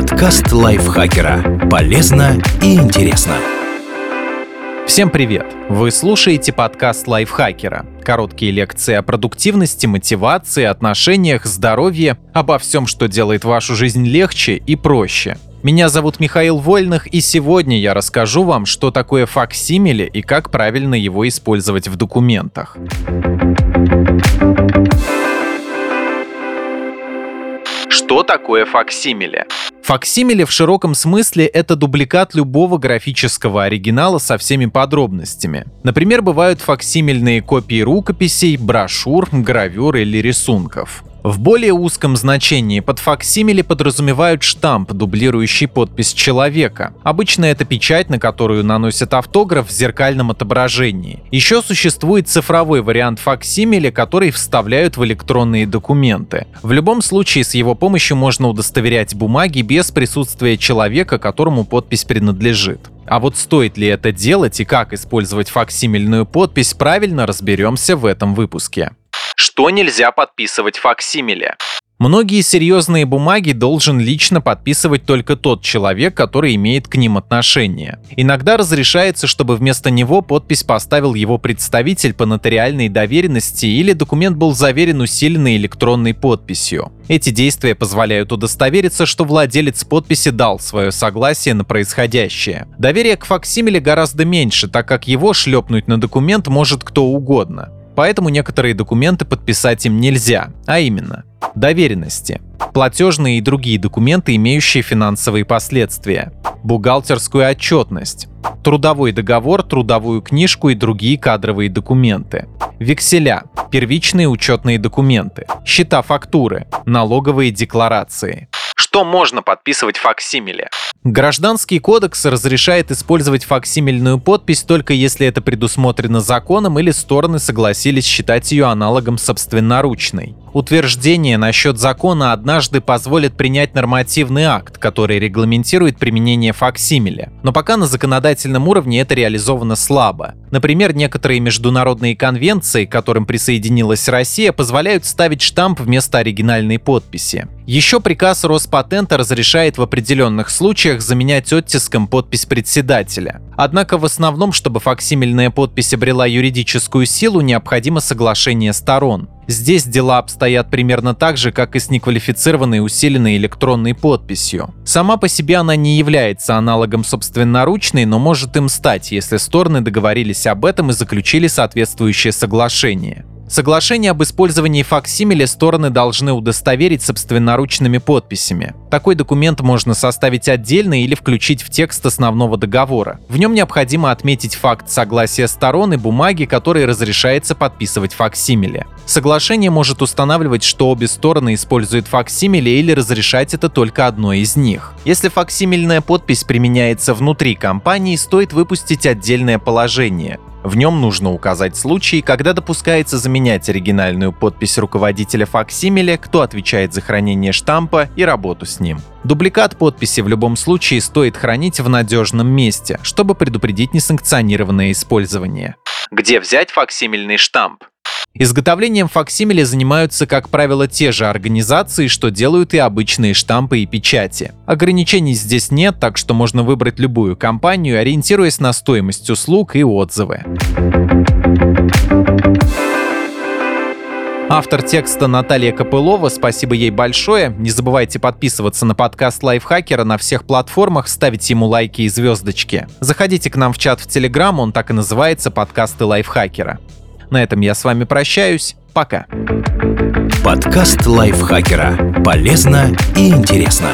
Подкаст лайфхакера. Полезно и интересно. Всем привет! Вы слушаете подкаст лайфхакера. Короткие лекции о продуктивности, мотивации, отношениях, здоровье, обо всем, что делает вашу жизнь легче и проще. Меня зовут Михаил Вольных, и сегодня я расскажу вам, что такое факсимиле и как правильно его использовать в документах. Что такое факсимиле? Факсимиле в широком смысле это дубликат любого графического оригинала со всеми подробностями. Например, бывают факсимильные копии рукописей, брошюр, гравюр или рисунков. В более узком значении под факсимили подразумевают штамп, дублирующий подпись человека. Обычно это печать, на которую наносят автограф в зеркальном отображении. Еще существует цифровой вариант факсимили, который вставляют в электронные документы. В любом случае с его помощью можно удостоверять бумаги без присутствия человека, которому подпись принадлежит. А вот стоит ли это делать и как использовать факсимильную подпись, правильно разберемся в этом выпуске. Что нельзя подписывать факсимиле? Многие серьезные бумаги должен лично подписывать только тот человек, который имеет к ним отношение. Иногда разрешается, чтобы вместо него подпись поставил его представитель по нотариальной доверенности или документ был заверен усиленной электронной подписью. Эти действия позволяют удостовериться, что владелец подписи дал свое согласие на происходящее. Доверие к факсимиле гораздо меньше, так как его шлепнуть на документ может кто угодно поэтому некоторые документы подписать им нельзя, а именно доверенности, платежные и другие документы, имеющие финансовые последствия, бухгалтерскую отчетность, трудовой договор, трудовую книжку и другие кадровые документы, векселя, первичные учетные документы, счета фактуры, налоговые декларации. Что можно подписывать факсимиле? Гражданский кодекс разрешает использовать факсимильную подпись только если это предусмотрено законом или стороны согласились считать ее аналогом собственноручной. Утверждение насчет закона однажды позволит принять нормативный акт, который регламентирует применение факсимиля. Но пока на законодательном уровне это реализовано слабо. Например, некоторые международные конвенции, к которым присоединилась Россия, позволяют ставить штамп вместо оригинальной подписи. Еще приказ Роспатента разрешает в определенных случаях заменять оттиском подпись председателя. Однако в основном, чтобы факсимильная подпись обрела юридическую силу, необходимо соглашение сторон. Здесь дела обстоят примерно так же, как и с неквалифицированной усиленной электронной подписью. Сама по себе она не является аналогом собственноручной, но может им стать, если стороны договорились об этом и заключили соответствующее соглашение. Соглашение об использовании факсимиле стороны должны удостоверить собственноручными подписями. Такой документ можно составить отдельно или включить в текст основного договора. В нем необходимо отметить факт согласия сторон и бумаги, которые разрешается подписывать факсимиле. Соглашение может устанавливать, что обе стороны используют факсимиле или разрешать это только одной из них. Если факсимильная подпись применяется внутри компании, стоит выпустить отдельное положение. В нем нужно указать случаи, когда допускается заменять оригинальную подпись руководителя факсимиле, кто отвечает за хранение штампа и работу с ним. Дубликат подписи в любом случае стоит хранить в надежном месте, чтобы предупредить несанкционированное использование. Где взять факсимильный штамп? Изготовлением факсимиле занимаются, как правило, те же организации, что делают и обычные штампы и печати. Ограничений здесь нет, так что можно выбрать любую компанию, ориентируясь на стоимость услуг и отзывы. Автор текста Наталья Копылова, спасибо ей большое. Не забывайте подписываться на подкаст Лайфхакера на всех платформах, ставить ему лайки и звездочки. Заходите к нам в чат в Телеграм, он так и называется «Подкасты Лайфхакера». На этом я с вами прощаюсь. Пока. Подкаст лайфхакера. Полезно и интересно.